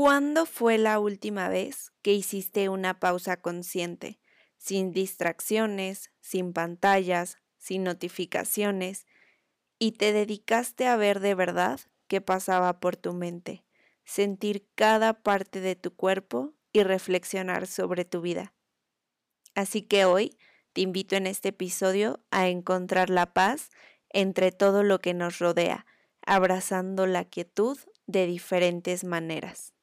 ¿Cuándo fue la última vez que hiciste una pausa consciente, sin distracciones, sin pantallas, sin notificaciones, y te dedicaste a ver de verdad qué pasaba por tu mente, sentir cada parte de tu cuerpo y reflexionar sobre tu vida? Así que hoy te invito en este episodio a encontrar la paz entre todo lo que nos rodea, abrazando la quietud de diferentes maneras.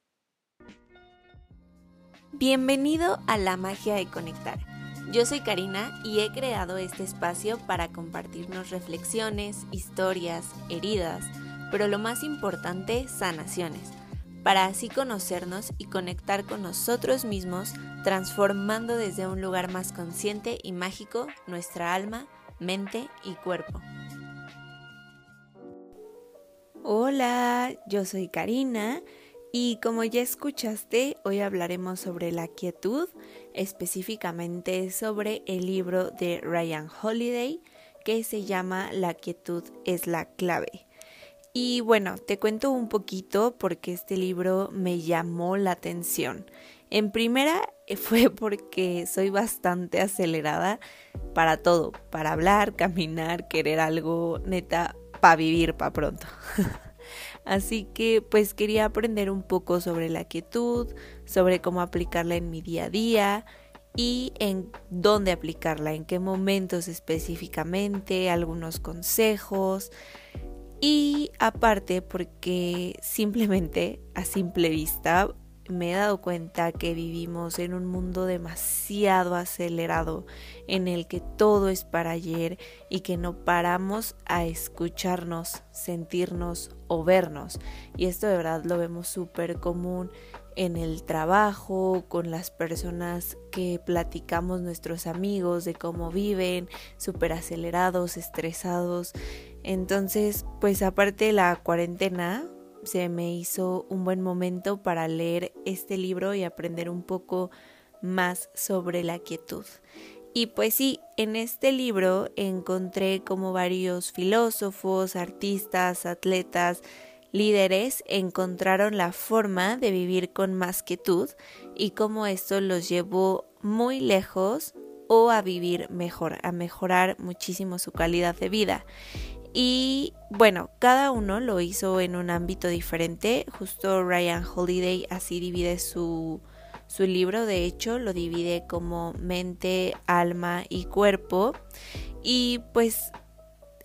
Bienvenido a la magia de conectar. Yo soy Karina y he creado este espacio para compartirnos reflexiones, historias, heridas, pero lo más importante, sanaciones, para así conocernos y conectar con nosotros mismos, transformando desde un lugar más consciente y mágico nuestra alma, mente y cuerpo. Hola, yo soy Karina y como ya escuchaste, hoy hablaremos sobre la quietud, específicamente sobre el libro de Ryan Holiday que se llama La quietud es la clave. Y bueno, te cuento un poquito porque este libro me llamó la atención. En primera fue porque soy bastante acelerada para todo, para hablar, caminar, querer algo, neta, para vivir para pronto. Así que pues quería aprender un poco sobre la quietud, sobre cómo aplicarla en mi día a día y en dónde aplicarla, en qué momentos específicamente, algunos consejos. Y aparte porque simplemente a simple vista me he dado cuenta que vivimos en un mundo demasiado acelerado, en el que todo es para ayer y que no paramos a escucharnos, sentirnos o vernos. Y esto de verdad lo vemos súper común en el trabajo, con las personas que platicamos, nuestros amigos, de cómo viven, súper acelerados, estresados. Entonces, pues aparte de la cuarentena, se me hizo un buen momento para leer este libro y aprender un poco más sobre la quietud. Y pues sí, en este libro encontré como varios filósofos, artistas, atletas, líderes encontraron la forma de vivir con más quietud y cómo esto los llevó muy lejos o a vivir mejor, a mejorar muchísimo su calidad de vida. Y bueno, cada uno lo hizo en un ámbito diferente. Justo Ryan Holiday así divide su, su libro, de hecho, lo divide como mente, alma y cuerpo. Y pues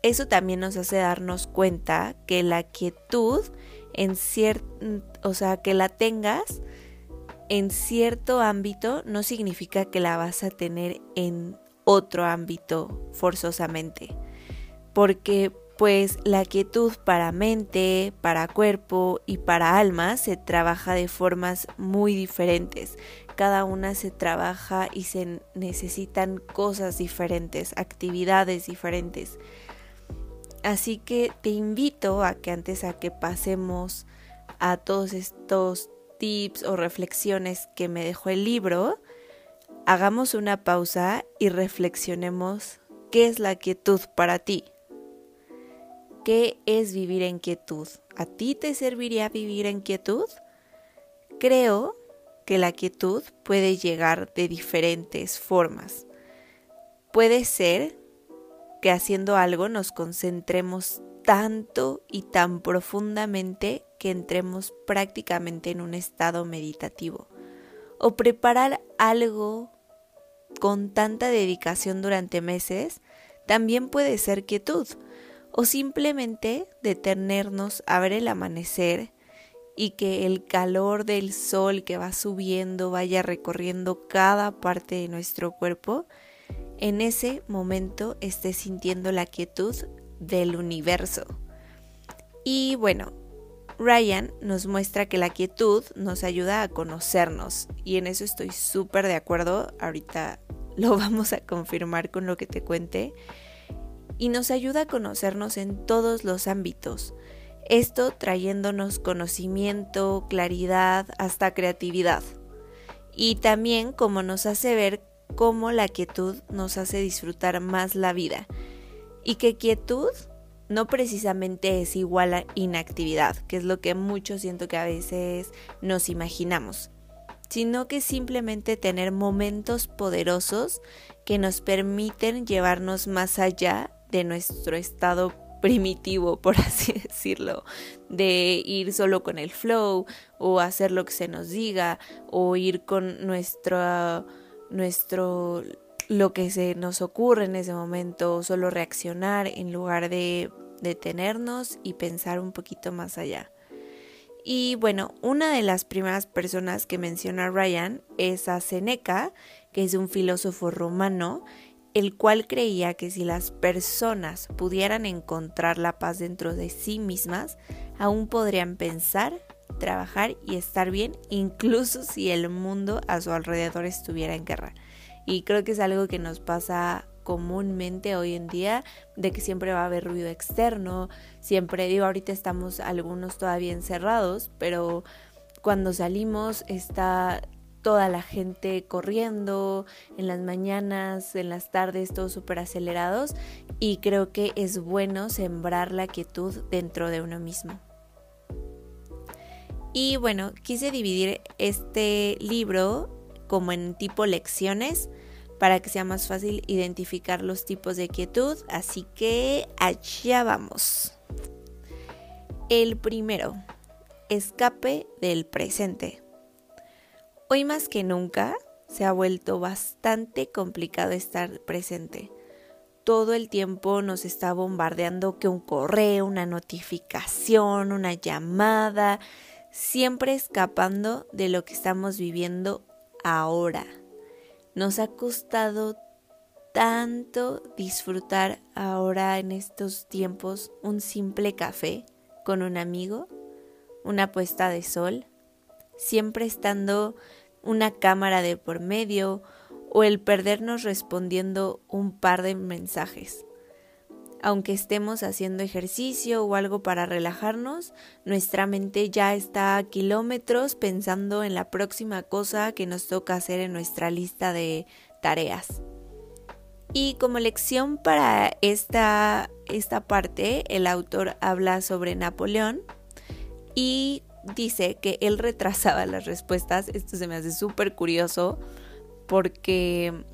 eso también nos hace darnos cuenta que la quietud en cierto, o sea, que la tengas en cierto ámbito no significa que la vas a tener en otro ámbito forzosamente porque pues la quietud para mente, para cuerpo y para alma se trabaja de formas muy diferentes. Cada una se trabaja y se necesitan cosas diferentes, actividades diferentes. Así que te invito a que antes a que pasemos a todos estos tips o reflexiones que me dejó el libro, hagamos una pausa y reflexionemos qué es la quietud para ti. ¿Qué es vivir en quietud? ¿A ti te serviría vivir en quietud? Creo que la quietud puede llegar de diferentes formas. Puede ser que haciendo algo nos concentremos tanto y tan profundamente que entremos prácticamente en un estado meditativo. O preparar algo con tanta dedicación durante meses también puede ser quietud o simplemente detenernos a ver el amanecer y que el calor del sol que va subiendo vaya recorriendo cada parte de nuestro cuerpo, en ese momento esté sintiendo la quietud del universo. Y bueno, Ryan nos muestra que la quietud nos ayuda a conocernos y en eso estoy súper de acuerdo, ahorita lo vamos a confirmar con lo que te cuente y nos ayuda a conocernos en todos los ámbitos. Esto trayéndonos conocimiento, claridad, hasta creatividad. Y también como nos hace ver cómo la quietud nos hace disfrutar más la vida. Y que quietud no precisamente es igual a inactividad, que es lo que mucho siento que a veces nos imaginamos, sino que simplemente tener momentos poderosos que nos permiten llevarnos más allá de nuestro estado primitivo, por así decirlo, de ir solo con el flow o hacer lo que se nos diga o ir con nuestro, nuestro lo que se nos ocurre en ese momento, solo reaccionar en lugar de detenernos y pensar un poquito más allá. Y bueno, una de las primeras personas que menciona Ryan es a Seneca, que es un filósofo romano, el cual creía que si las personas pudieran encontrar la paz dentro de sí mismas, aún podrían pensar, trabajar y estar bien, incluso si el mundo a su alrededor estuviera en guerra. Y creo que es algo que nos pasa comúnmente hoy en día de que siempre va a haber ruido externo, siempre digo, ahorita estamos algunos todavía encerrados, pero cuando salimos está toda la gente corriendo en las mañanas, en las tardes, todos súper acelerados y creo que es bueno sembrar la quietud dentro de uno mismo. Y bueno, quise dividir este libro como en tipo lecciones para que sea más fácil identificar los tipos de quietud. Así que allá vamos. El primero, escape del presente. Hoy más que nunca se ha vuelto bastante complicado estar presente. Todo el tiempo nos está bombardeando que un correo, una notificación, una llamada, siempre escapando de lo que estamos viviendo ahora. Nos ha costado tanto disfrutar ahora en estos tiempos un simple café con un amigo, una puesta de sol, siempre estando una cámara de por medio o el perdernos respondiendo un par de mensajes. Aunque estemos haciendo ejercicio o algo para relajarnos, nuestra mente ya está a kilómetros pensando en la próxima cosa que nos toca hacer en nuestra lista de tareas. Y como lección para esta, esta parte, el autor habla sobre Napoleón y dice que él retrasaba las respuestas. Esto se me hace súper curioso porque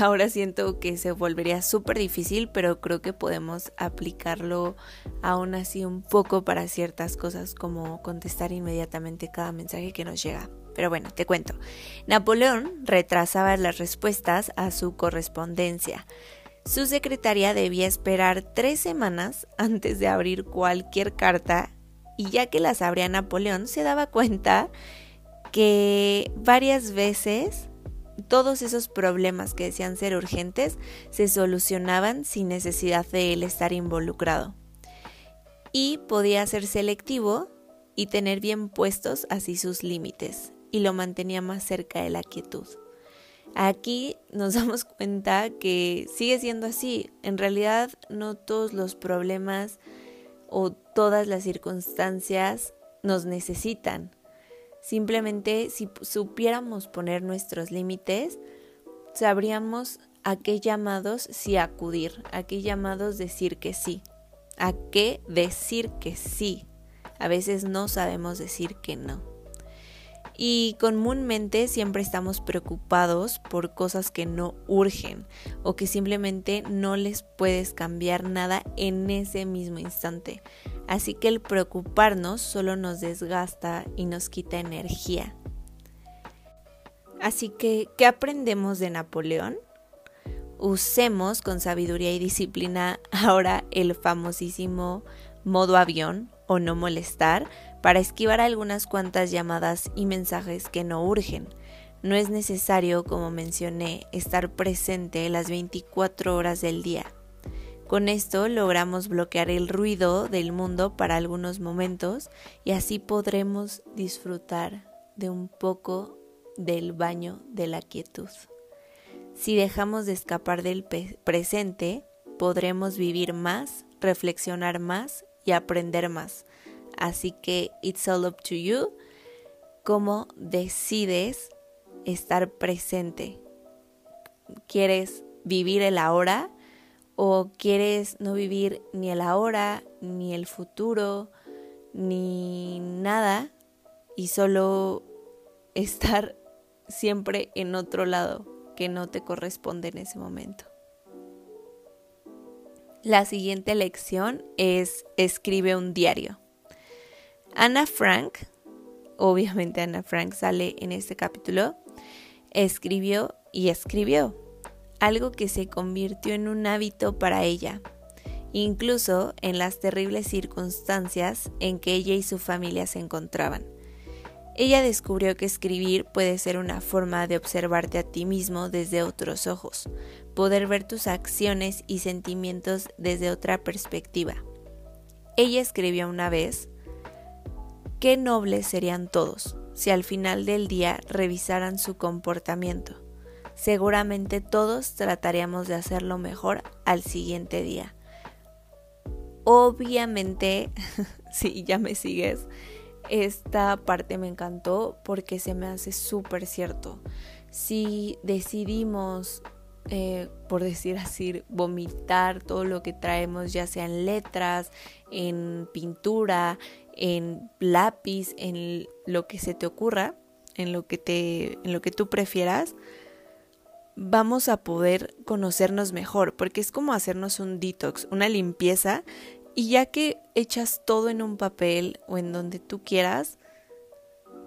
ahora siento que se volvería súper difícil, pero creo que podemos aplicarlo aún así un poco para ciertas cosas como contestar inmediatamente cada mensaje que nos llega. Pero bueno, te cuento. Napoleón retrasaba las respuestas a su correspondencia. Su secretaria debía esperar tres semanas antes de abrir cualquier carta y ya que las abría Napoleón se daba cuenta que varias veces todos esos problemas que decían ser urgentes se solucionaban sin necesidad de él estar involucrado. Y podía ser selectivo y tener bien puestos así sus límites, y lo mantenía más cerca de la quietud. Aquí nos damos cuenta que sigue siendo así. En realidad no todos los problemas o todas las circunstancias nos necesitan. Simplemente si supiéramos poner nuestros límites, sabríamos a qué llamados sí acudir, a qué llamados decir que sí, a qué decir que sí. A veces no sabemos decir que no. Y comúnmente siempre estamos preocupados por cosas que no urgen o que simplemente no les puedes cambiar nada en ese mismo instante. Así que el preocuparnos solo nos desgasta y nos quita energía. Así que, ¿qué aprendemos de Napoleón? Usemos con sabiduría y disciplina ahora el famosísimo modo avión o no molestar para esquivar algunas cuantas llamadas y mensajes que no urgen. No es necesario, como mencioné, estar presente las 24 horas del día. Con esto logramos bloquear el ruido del mundo para algunos momentos y así podremos disfrutar de un poco del baño de la quietud. Si dejamos de escapar del presente, podremos vivir más, reflexionar más y aprender más. Así que it's all up to you. Cómo decides estar presente. ¿Quieres vivir el ahora ¿O quieres no vivir ni el ahora, ni el futuro, ni nada y solo estar siempre en otro lado que no te corresponde en ese momento? La siguiente lección es escribe un diario. Ana Frank, obviamente Ana Frank sale en este capítulo, escribió y escribió algo que se convirtió en un hábito para ella, incluso en las terribles circunstancias en que ella y su familia se encontraban. Ella descubrió que escribir puede ser una forma de observarte a ti mismo desde otros ojos, poder ver tus acciones y sentimientos desde otra perspectiva. Ella escribió una vez, qué nobles serían todos si al final del día revisaran su comportamiento seguramente todos trataríamos de hacerlo mejor al siguiente día. Obviamente, si ya me sigues, esta parte me encantó porque se me hace súper cierto. Si decidimos, eh, por decir así, vomitar todo lo que traemos, ya sea en letras, en pintura, en lápiz, en lo que se te ocurra, en lo que te, en lo que tú prefieras, vamos a poder conocernos mejor, porque es como hacernos un detox, una limpieza, y ya que echas todo en un papel o en donde tú quieras,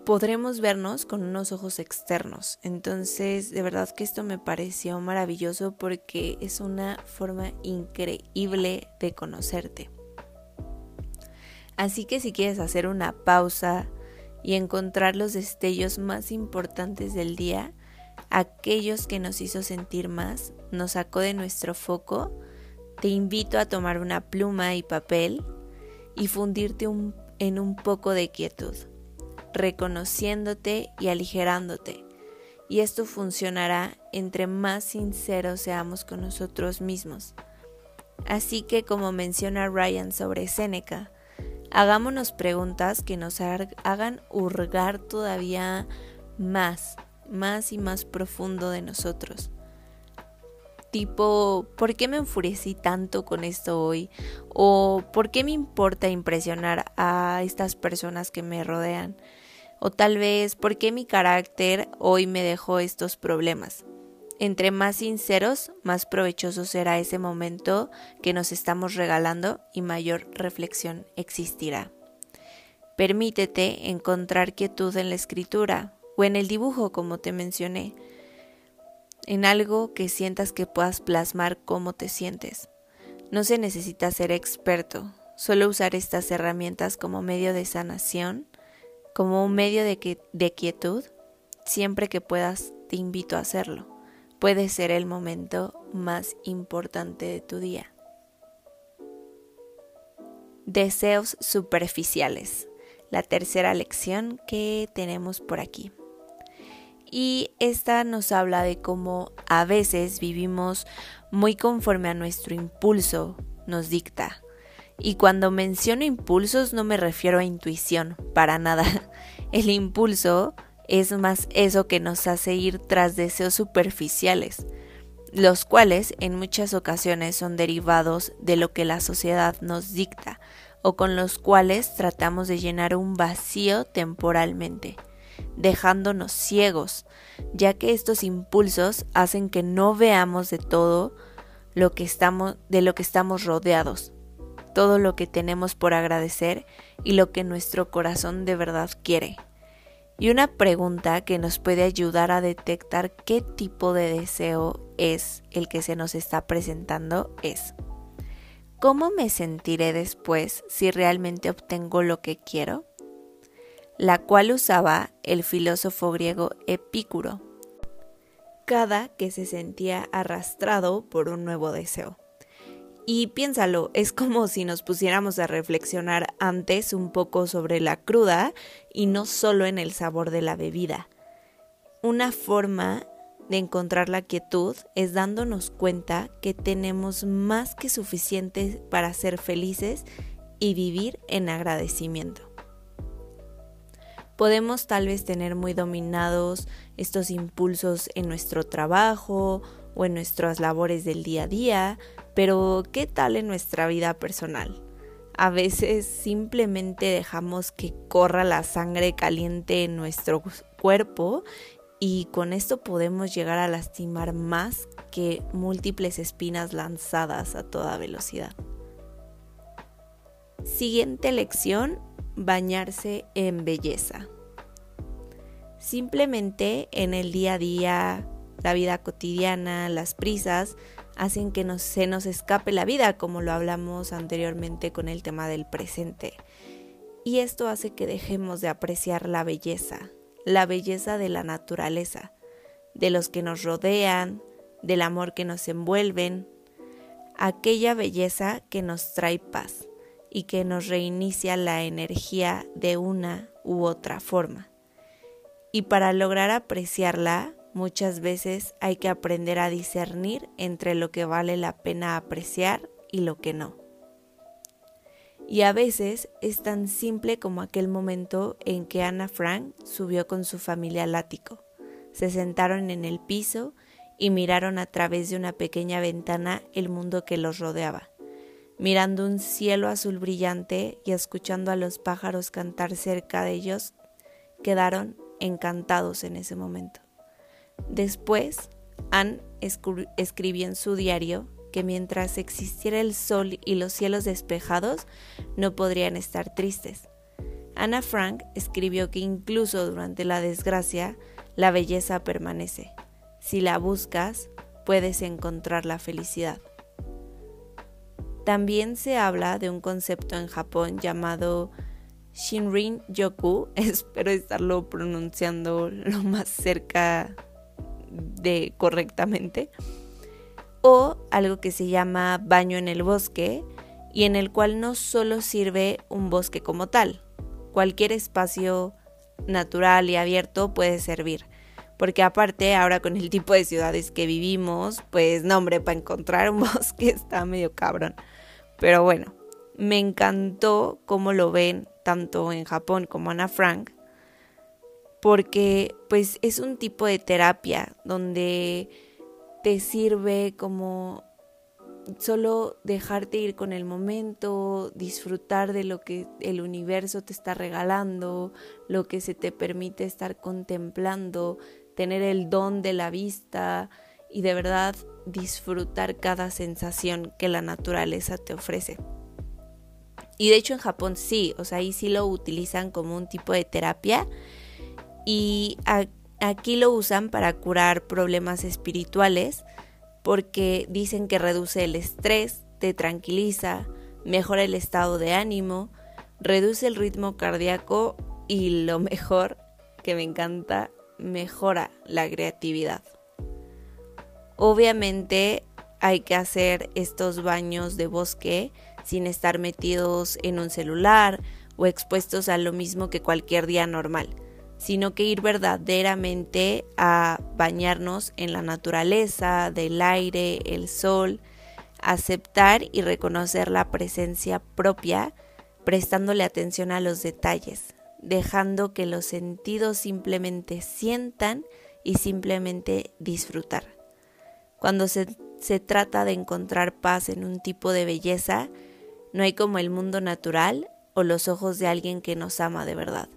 podremos vernos con unos ojos externos. Entonces, de verdad que esto me pareció maravilloso porque es una forma increíble de conocerte. Así que si quieres hacer una pausa y encontrar los destellos más importantes del día, aquellos que nos hizo sentir más, nos sacó de nuestro foco, te invito a tomar una pluma y papel y fundirte en un poco de quietud, reconociéndote y aligerándote. Y esto funcionará entre más sinceros seamos con nosotros mismos. Así que como menciona Ryan sobre Séneca, hagámonos preguntas que nos hagan hurgar todavía más más y más profundo de nosotros. Tipo, ¿por qué me enfurecí tanto con esto hoy? ¿O por qué me importa impresionar a estas personas que me rodean? O tal vez, ¿por qué mi carácter hoy me dejó estos problemas? Entre más sinceros, más provechoso será ese momento que nos estamos regalando y mayor reflexión existirá. Permítete encontrar quietud en la escritura, o en el dibujo, como te mencioné, en algo que sientas que puedas plasmar cómo te sientes. No se necesita ser experto, solo usar estas herramientas como medio de sanación, como un medio de, de quietud, siempre que puedas te invito a hacerlo. Puede ser el momento más importante de tu día. Deseos superficiales. La tercera lección que tenemos por aquí y esta nos habla de cómo a veces vivimos muy conforme a nuestro impulso nos dicta. Y cuando menciono impulsos no me refiero a intuición, para nada. El impulso es más eso que nos hace ir tras deseos superficiales, los cuales en muchas ocasiones son derivados de lo que la sociedad nos dicta o con los cuales tratamos de llenar un vacío temporalmente dejándonos ciegos, ya que estos impulsos hacen que no veamos de todo lo que estamos de lo que estamos rodeados, todo lo que tenemos por agradecer y lo que nuestro corazón de verdad quiere. Y una pregunta que nos puede ayudar a detectar qué tipo de deseo es el que se nos está presentando es ¿Cómo me sentiré después si realmente obtengo lo que quiero? la cual usaba el filósofo griego Epicuro, cada que se sentía arrastrado por un nuevo deseo. Y piénsalo, es como si nos pusiéramos a reflexionar antes un poco sobre la cruda y no solo en el sabor de la bebida. Una forma de encontrar la quietud es dándonos cuenta que tenemos más que suficiente para ser felices y vivir en agradecimiento podemos tal vez tener muy dominados estos impulsos en nuestro trabajo o en nuestras labores del día a día, pero ¿qué tal en nuestra vida personal? A veces simplemente dejamos que corra la sangre caliente en nuestro cuerpo y con esto podemos llegar a lastimar más que múltiples espinas lanzadas a toda velocidad. Siguiente lección, bañarse en belleza. Simplemente en el día a día, la vida cotidiana, las prisas, hacen que se nos escape la vida, como lo hablamos anteriormente con el tema del presente. Y esto hace que dejemos de apreciar la belleza, la belleza de la naturaleza, de los que nos rodean, del amor que nos envuelven, aquella belleza que nos trae paz y que nos reinicia la energía de una u otra forma. Y para lograr apreciarla, muchas veces hay que aprender a discernir entre lo que vale la pena apreciar y lo que no. Y a veces es tan simple como aquel momento en que Ana Frank subió con su familia al ático. Se sentaron en el piso y miraron a través de una pequeña ventana el mundo que los rodeaba. Mirando un cielo azul brillante y escuchando a los pájaros cantar cerca de ellos, quedaron encantados en ese momento. Después, Anne escribió en su diario que mientras existiera el sol y los cielos despejados, no podrían estar tristes. Anna Frank escribió que incluso durante la desgracia, la belleza permanece. Si la buscas, puedes encontrar la felicidad. También se habla de un concepto en Japón llamado Shinrin Yoku, espero estarlo pronunciando lo más cerca de correctamente, o algo que se llama baño en el bosque y en el cual no solo sirve un bosque como tal, cualquier espacio natural y abierto puede servir. Porque aparte, ahora con el tipo de ciudades que vivimos, pues no, hombre, para encontrar un bosque está medio cabrón. Pero bueno, me encantó cómo lo ven tanto en Japón como Ana Frank, porque pues es un tipo de terapia donde te sirve como solo dejarte ir con el momento, disfrutar de lo que el universo te está regalando, lo que se te permite estar contemplando, tener el don de la vista y de verdad disfrutar cada sensación que la naturaleza te ofrece. Y de hecho en Japón sí, o sea, ahí sí lo utilizan como un tipo de terapia y aquí lo usan para curar problemas espirituales porque dicen que reduce el estrés, te tranquiliza, mejora el estado de ánimo, reduce el ritmo cardíaco y lo mejor que me encanta, mejora la creatividad. Obviamente hay que hacer estos baños de bosque sin estar metidos en un celular o expuestos a lo mismo que cualquier día normal sino que ir verdaderamente a bañarnos en la naturaleza, del aire, el sol, aceptar y reconocer la presencia propia, prestándole atención a los detalles, dejando que los sentidos simplemente sientan y simplemente disfrutar. Cuando se, se trata de encontrar paz en un tipo de belleza, no hay como el mundo natural o los ojos de alguien que nos ama de verdad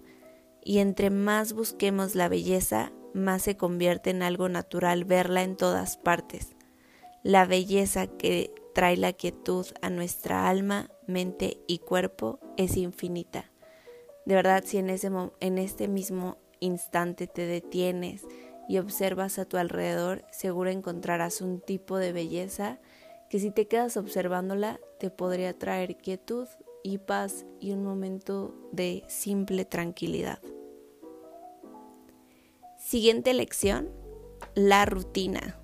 y entre más busquemos la belleza, más se convierte en algo natural verla en todas partes. La belleza que trae la quietud a nuestra alma, mente y cuerpo es infinita. De verdad, si en, ese, en este mismo instante te detienes y observas a tu alrededor, seguro encontrarás un tipo de belleza que si te quedas observándola te podría traer quietud y paz y un momento de simple tranquilidad. Siguiente lección, la rutina.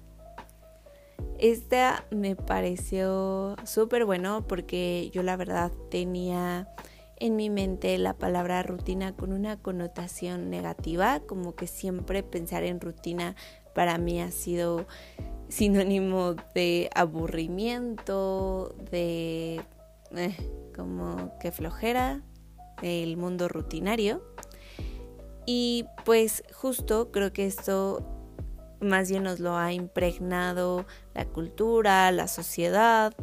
Esta me pareció súper bueno porque yo la verdad tenía en mi mente la palabra rutina con una connotación negativa, como que siempre pensar en rutina para mí ha sido sinónimo de aburrimiento, de eh, como que flojera, del mundo rutinario. Y pues justo creo que esto más bien nos lo ha impregnado la cultura, la sociedad.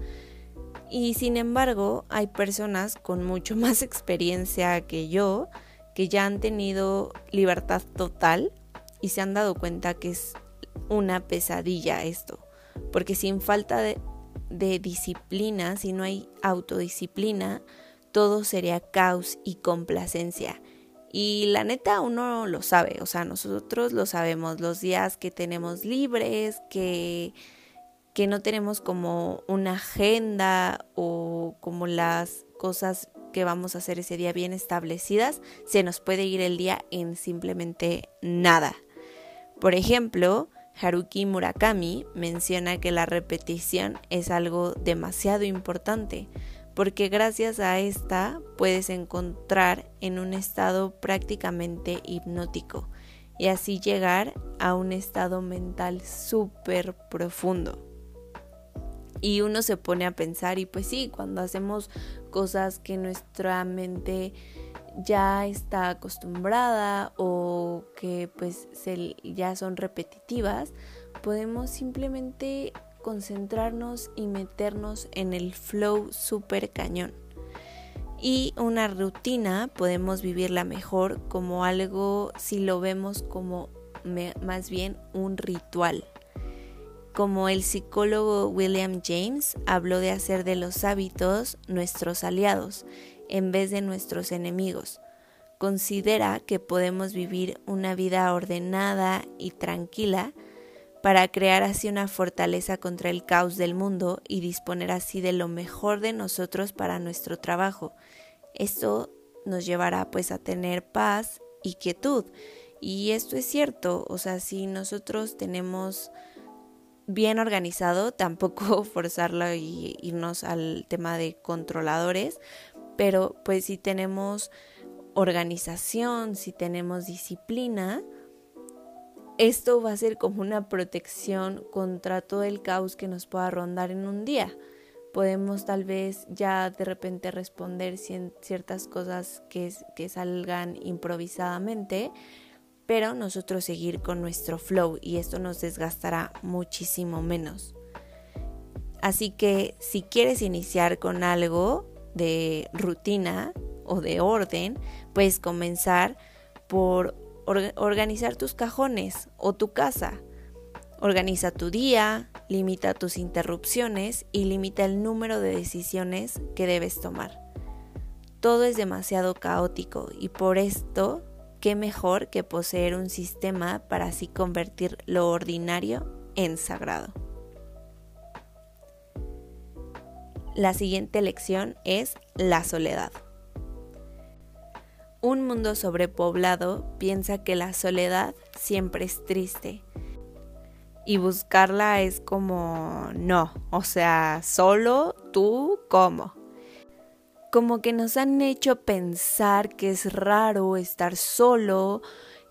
Y sin embargo, hay personas con mucho más experiencia que yo que ya han tenido libertad total y se han dado cuenta que es una pesadilla esto. Porque sin falta de, disciplina, si no hay autodisciplina, todo sería caos y complacencia. Y la neta uno lo sabe, o sea, nosotros lo sabemos, los días que tenemos libres, que, que no tenemos como una agenda o como las cosas que vamos a hacer ese día bien establecidas, se nos puede ir el día en simplemente nada. Por ejemplo, Haruki Murakami menciona que la repetición es algo demasiado importante porque gracias a esta puedes encontrar en un estado prácticamente hipnótico y así llegar a un estado mental súper profundo. Y uno se pone a pensar y pues sí, cuando hacemos cosas que nuestra mente ya está acostumbrada o que pues ya son repetitivas, podemos simplemente concentrarnos y meternos en el flow super cañón. Y una rutina podemos vivirla mejor como algo, si lo vemos como más bien un ritual. Como el psicólogo William James habló de hacer de los hábitos nuestros aliados en vez de nuestros enemigos. Considera que podemos vivir una vida ordenada y tranquila para crear así una fortaleza contra el caos del mundo y disponer así de lo mejor de nosotros para nuestro trabajo. Esto nos llevará pues a tener paz y quietud. Y esto es cierto, o sea, si nosotros tenemos bien organizado, tampoco forzarlo y irnos al tema de controladores, pero pues si tenemos organización, si tenemos disciplina, esto va a ser como una protección contra todo el caos que nos pueda rondar en un día. Podemos tal vez ya de repente responder ciertas cosas que, salgan improvisadamente, pero nosotros seguir con nuestro flow y esto nos desgastará muchísimo menos. Así que si quieres iniciar con algo de rutina o de orden, puedes comenzar por organizar tus cajones o tu casa. Organiza tu día, limita tus interrupciones y limita el número de decisiones que debes tomar. Todo es demasiado caótico y por esto, qué mejor que poseer un sistema para así convertir lo ordinario en sagrado. La siguiente lección es la soledad. Un mundo sobrepoblado piensa que la soledad siempre es triste. Y buscarla es como, no, o sea, solo tú, ¿cómo? Como que nos han hecho pensar que es raro estar solo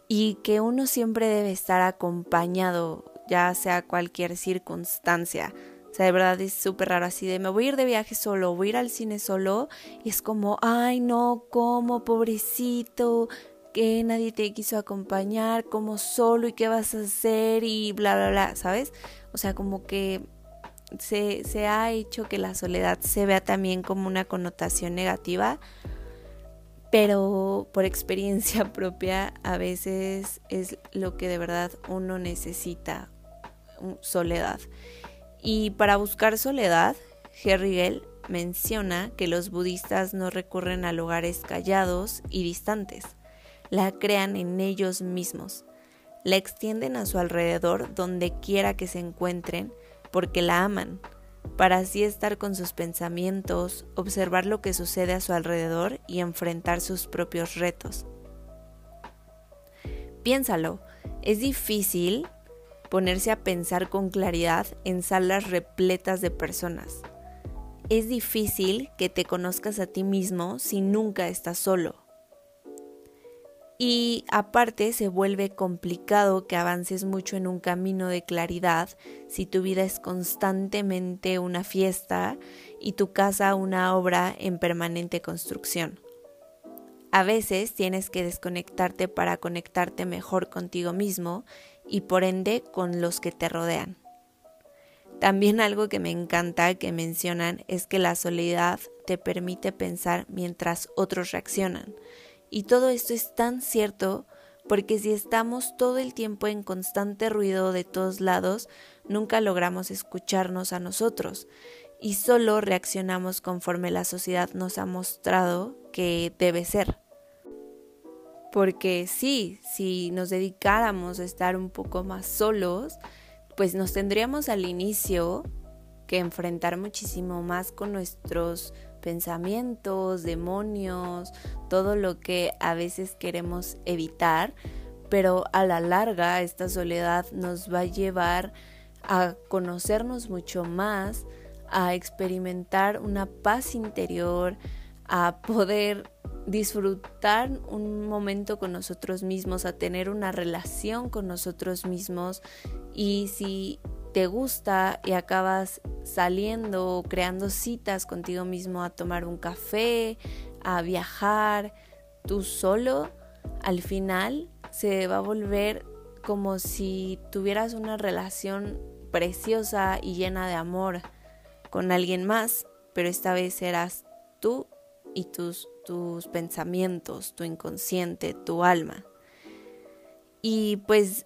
y que uno siempre debe estar acompañado, ya sea cualquier circunstancia. Sea, de verdad es súper raro así de me voy a ir de viaje solo, voy a ir al cine solo y es como, ay no, como pobrecito, que nadie te quiso acompañar, como solo y qué vas a hacer y bla, bla, bla, ¿sabes? O sea, como que se, se ha hecho que la soledad se vea también como una connotación negativa, pero por experiencia propia a veces es lo que de verdad uno necesita, soledad. Y para buscar soledad, Herrigel menciona que los budistas no recurren a lugares callados y distantes, la crean en ellos mismos, la extienden a su alrededor donde quiera que se encuentren porque la aman, para así estar con sus pensamientos, observar lo que sucede a su alrededor y enfrentar sus propios retos. Piénsalo, es difícil ponerse a pensar con claridad en salas repletas de personas. Es difícil que te conozcas a ti mismo si nunca estás solo. Y aparte se vuelve complicado que avances mucho en un camino de claridad si tu vida es constantemente una fiesta y tu casa una obra en permanente construcción. A veces tienes que desconectarte para conectarte mejor contigo mismo y por ende con los que te rodean. También algo que me encanta que mencionan es que la soledad te permite pensar mientras otros reaccionan. Y todo esto es tan cierto porque si estamos todo el tiempo en constante ruido de todos lados, nunca logramos escucharnos a nosotros y solo reaccionamos conforme la sociedad nos ha mostrado que debe ser. Porque sí, si nos dedicáramos a estar un poco más solos, pues nos tendríamos al inicio que enfrentar muchísimo más con nuestros pensamientos, demonios, todo lo que a veces queremos evitar, pero a la larga esta soledad nos va a llevar a conocernos mucho más, a experimentar una paz interior, a poder disfrutar un momento con nosotros mismos, a tener una relación con nosotros mismos. Y si te gusta y acabas saliendo o creando citas contigo mismo a tomar un café, a viajar tú solo, al final se va a volver como si tuvieras una relación preciosa y llena de amor con alguien más, pero esta vez serás tú y tus, tus pensamientos, tu inconsciente, tu alma. Y pues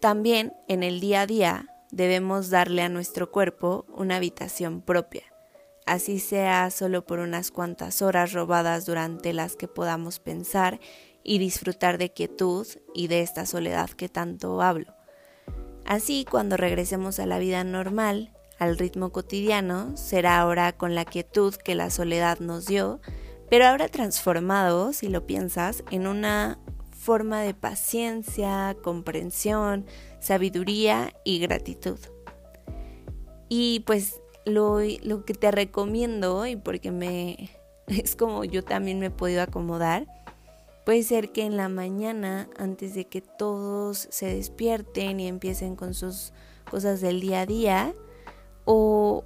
también en el día a día debemos darle a nuestro cuerpo una habitación propia, así sea solo por unas cuantas horas robadas durante las que podamos pensar y disfrutar de quietud y de esta soledad que tanto hablo. Así, cuando regresemos a la vida normal, al ritmo cotidiano, será ahora con la quietud que la soledad nos dio, pero ahora transformado, si lo piensas, en una forma de paciencia, comprensión, sabiduría y gratitud. Y pues lo, lo que te recomiendo, y porque me es como yo también me he podido acomodar, puede ser que en la mañana, antes de que todos se despierten y empiecen con sus cosas del día a día, o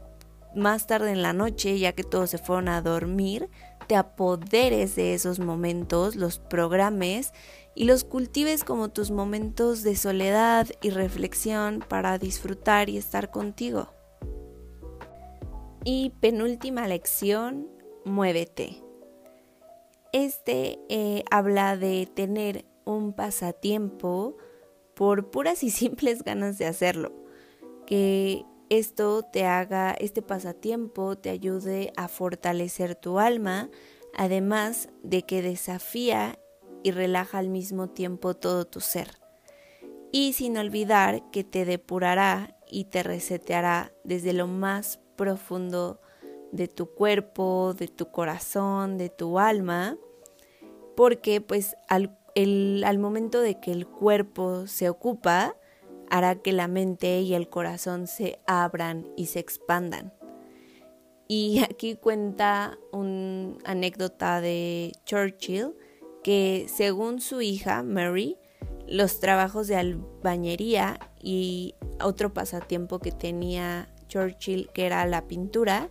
más tarde en la noche, ya que todos se fueron a dormir, apoderes de esos momentos, los programes y los cultives como tus momentos de soledad y reflexión para disfrutar y estar contigo. Y penúltima lección, muévete. Este eh, habla de tener un pasatiempo por puras y simples ganas de hacerlo. Que esto te haga, este pasatiempo te ayude a fortalecer tu alma, además de que desafía y relaja al mismo tiempo todo tu ser. Y sin olvidar que te depurará y te reseteará desde lo más profundo de tu cuerpo, de tu corazón, de tu alma, porque pues al, al momento de que el cuerpo se ocupa, hará que la mente y el corazón se abran y se expandan. Y aquí cuenta una anécdota de Churchill que según su hija Mary, los trabajos de albañería y otro pasatiempo que tenía Churchill, que era la pintura,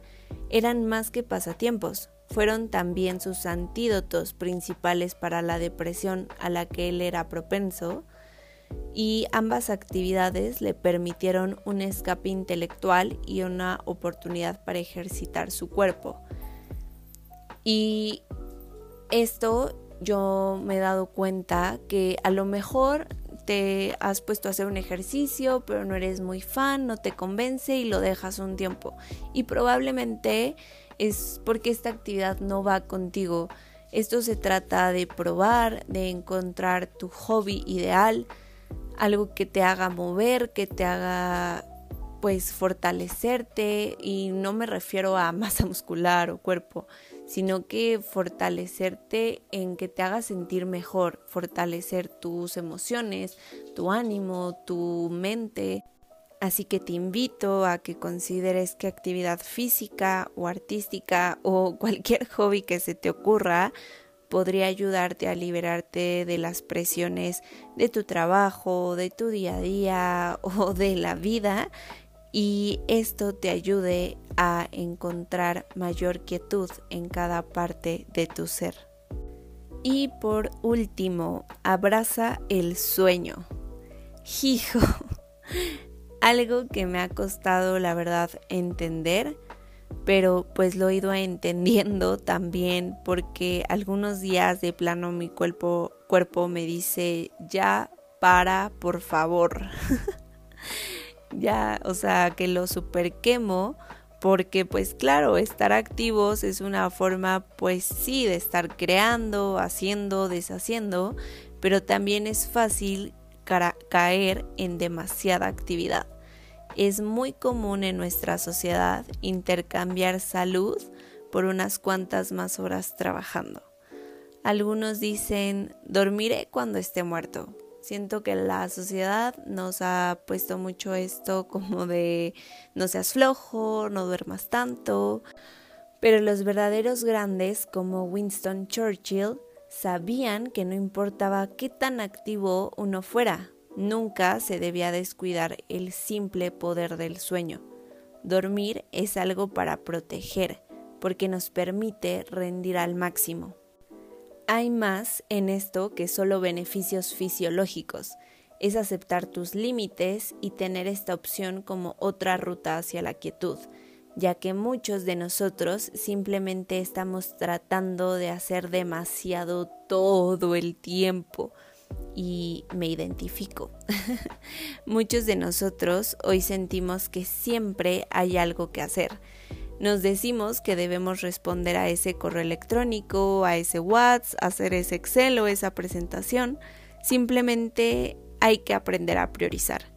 eran más que pasatiempos, fueron también sus antídotos principales para la depresión a la que él era propenso, y ambas actividades le permitieron un escape intelectual y una oportunidad para ejercitar su cuerpo. Y esto yo me he dado cuenta que a lo mejor te has puesto a hacer un ejercicio, pero no eres muy fan, no te convence y lo dejas un tiempo. Y probablemente es porque esta actividad no va contigo. Esto se trata de probar, de encontrar tu hobby ideal, algo que te haga mover, que te haga pues fortalecerte y no me refiero a masa muscular o cuerpo, sino que fortalecerte en que te haga sentir mejor, fortalecer tus emociones, tu ánimo, tu mente. Así que te invito a que consideres qué actividad física o artística o cualquier hobby que se te ocurra podría ayudarte a liberarte de las presiones de tu trabajo, de tu día a día o de la vida y esto te ayude a encontrar mayor quietud en cada parte de tu ser. Y por último, abraza el sueño. Hijo, algo que me ha costado la verdad entender, pero pues lo he ido entendiendo también porque algunos días de plano mi cuerpo, me dice ya para, por favor. ya, o sea, que lo super quemo porque pues claro, estar activos es una forma pues sí de estar creando, haciendo, deshaciendo, pero también es fácil caer en demasiada actividad. Es muy común en nuestra sociedad intercambiar salud por unas cuantas más horas trabajando. Algunos dicen, dormiré cuando esté muerto. Siento que la sociedad nos ha puesto mucho esto como de no seas flojo, no duermas tanto. Pero los verdaderos grandes como Winston Churchill sabían que no importaba qué tan activo uno fuera, nunca se debía descuidar el simple poder del sueño. Dormir es algo para proteger, porque nos permite rendir al máximo. Hay más en esto que solo beneficios fisiológicos. Es aceptar tus límites y tener esta opción como otra ruta hacia la quietud, ya que muchos de nosotros simplemente estamos tratando de hacer demasiado todo el tiempo y me identifico. muchos de nosotros hoy sentimos que siempre hay algo que hacer nos decimos que debemos responder a ese correo electrónico, a ese WhatsApp, hacer ese Excel o esa presentación. Simplemente hay que aprender a priorizar.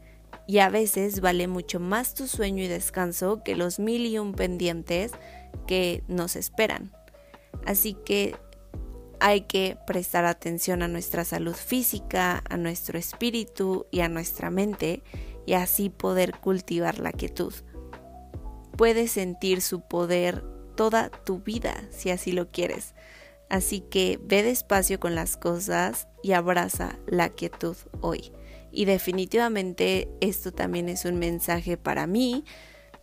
Y a veces vale mucho más tu sueño y descanso que los mil y un pendientes que nos esperan. Así que hay que prestar atención a nuestra salud física, a nuestro espíritu y a nuestra mente y así poder cultivar la quietud puedes sentir su poder toda tu vida si así lo quieres. Así que ve despacio con las cosas y abraza la quietud hoy. Y definitivamente esto también es un mensaje para mí.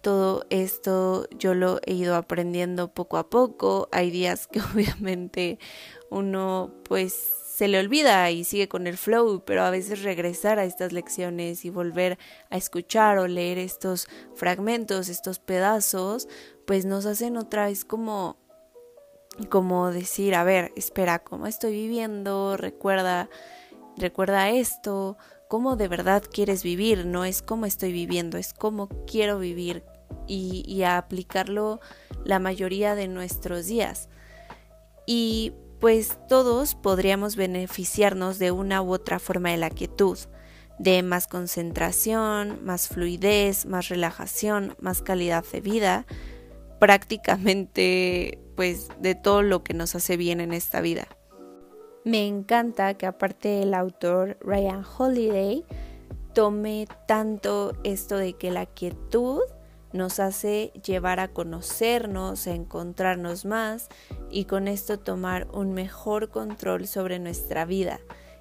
Todo esto yo lo he ido aprendiendo poco a poco. Hay días que obviamente uno pues se le olvida y sigue con el flow, pero a veces regresar a estas lecciones y volver a escuchar o leer estos fragmentos, estos pedazos, pues nos hacen otra vez como como decir, a ver, espera, ¿cómo estoy viviendo? Recuerda, recuerda esto, cómo de verdad quieres vivir, no es cómo estoy viviendo, es cómo quiero vivir y, a aplicarlo la mayoría de nuestros días. Y pues todos podríamos beneficiarnos de una u otra forma de la quietud, de más concentración, más fluidez, más relajación, más calidad de vida, prácticamente pues de todo lo que nos hace bien en esta vida. Me encanta que aparte el autor Ryan Holiday tome tanto esto de que la quietud nos hace llevar a conocernos, a encontrarnos más y con esto tomar un mejor control sobre nuestra vida,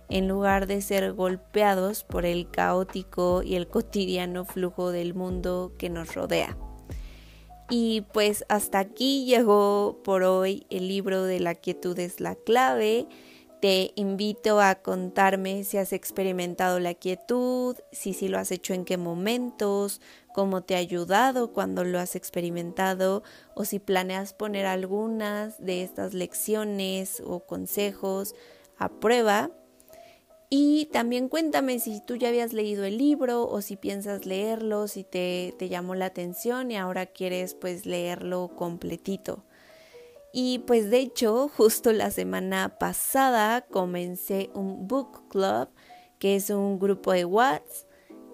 en lugar de ser golpeados por el caótico y el cotidiano flujo del mundo que nos rodea. Y pues hasta aquí llegó por hoy el libro de la quietud es la clave. Te invito a contarme si has experimentado la quietud, si sí lo has hecho en qué momentos, cómo te ha ayudado cuando lo has experimentado o si planeas poner algunas de estas lecciones o consejos a prueba. Y también cuéntame si tú ya habías leído el libro o si piensas leerlo, si te, te llamó la atención y ahora quieres pues leerlo completito. Y pues de hecho, justo la semana pasada comencé un book club, que es un grupo de WhatsApp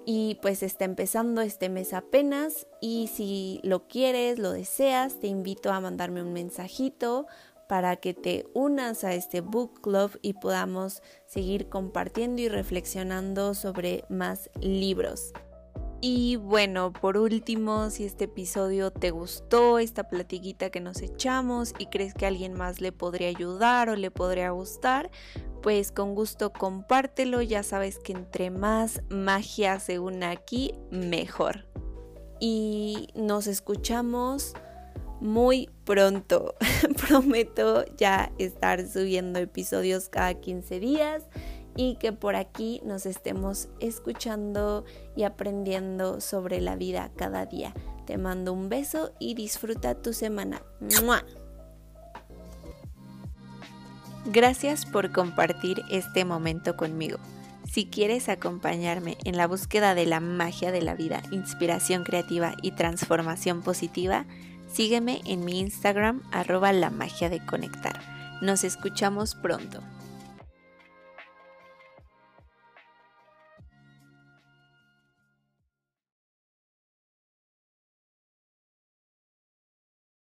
y pues está empezando este mes apenas y si lo quieres, lo deseas, te invito a mandarme un mensajito para que te unas a este book club y podamos seguir compartiendo y reflexionando sobre más libros. Y bueno, por último, si este episodio te gustó, esta platiquita que nos echamos y crees que alguien más le podría ayudar o le podría gustar, pues con gusto compártelo, ya sabes que entre más magia se una aquí, mejor. Y nos escuchamos muy pronto. Prometo ya estar subiendo episodios cada 15 días y que por aquí nos estemos escuchando y aprendiendo sobre la vida cada día. Te mando un beso y disfruta tu semana. Gracias por compartir este momento conmigo. Si quieres acompañarme en la búsqueda de la magia de la vida, inspiración creativa y transformación positiva, sígueme en mi Instagram arroba la magia de conectar. Nos escuchamos pronto.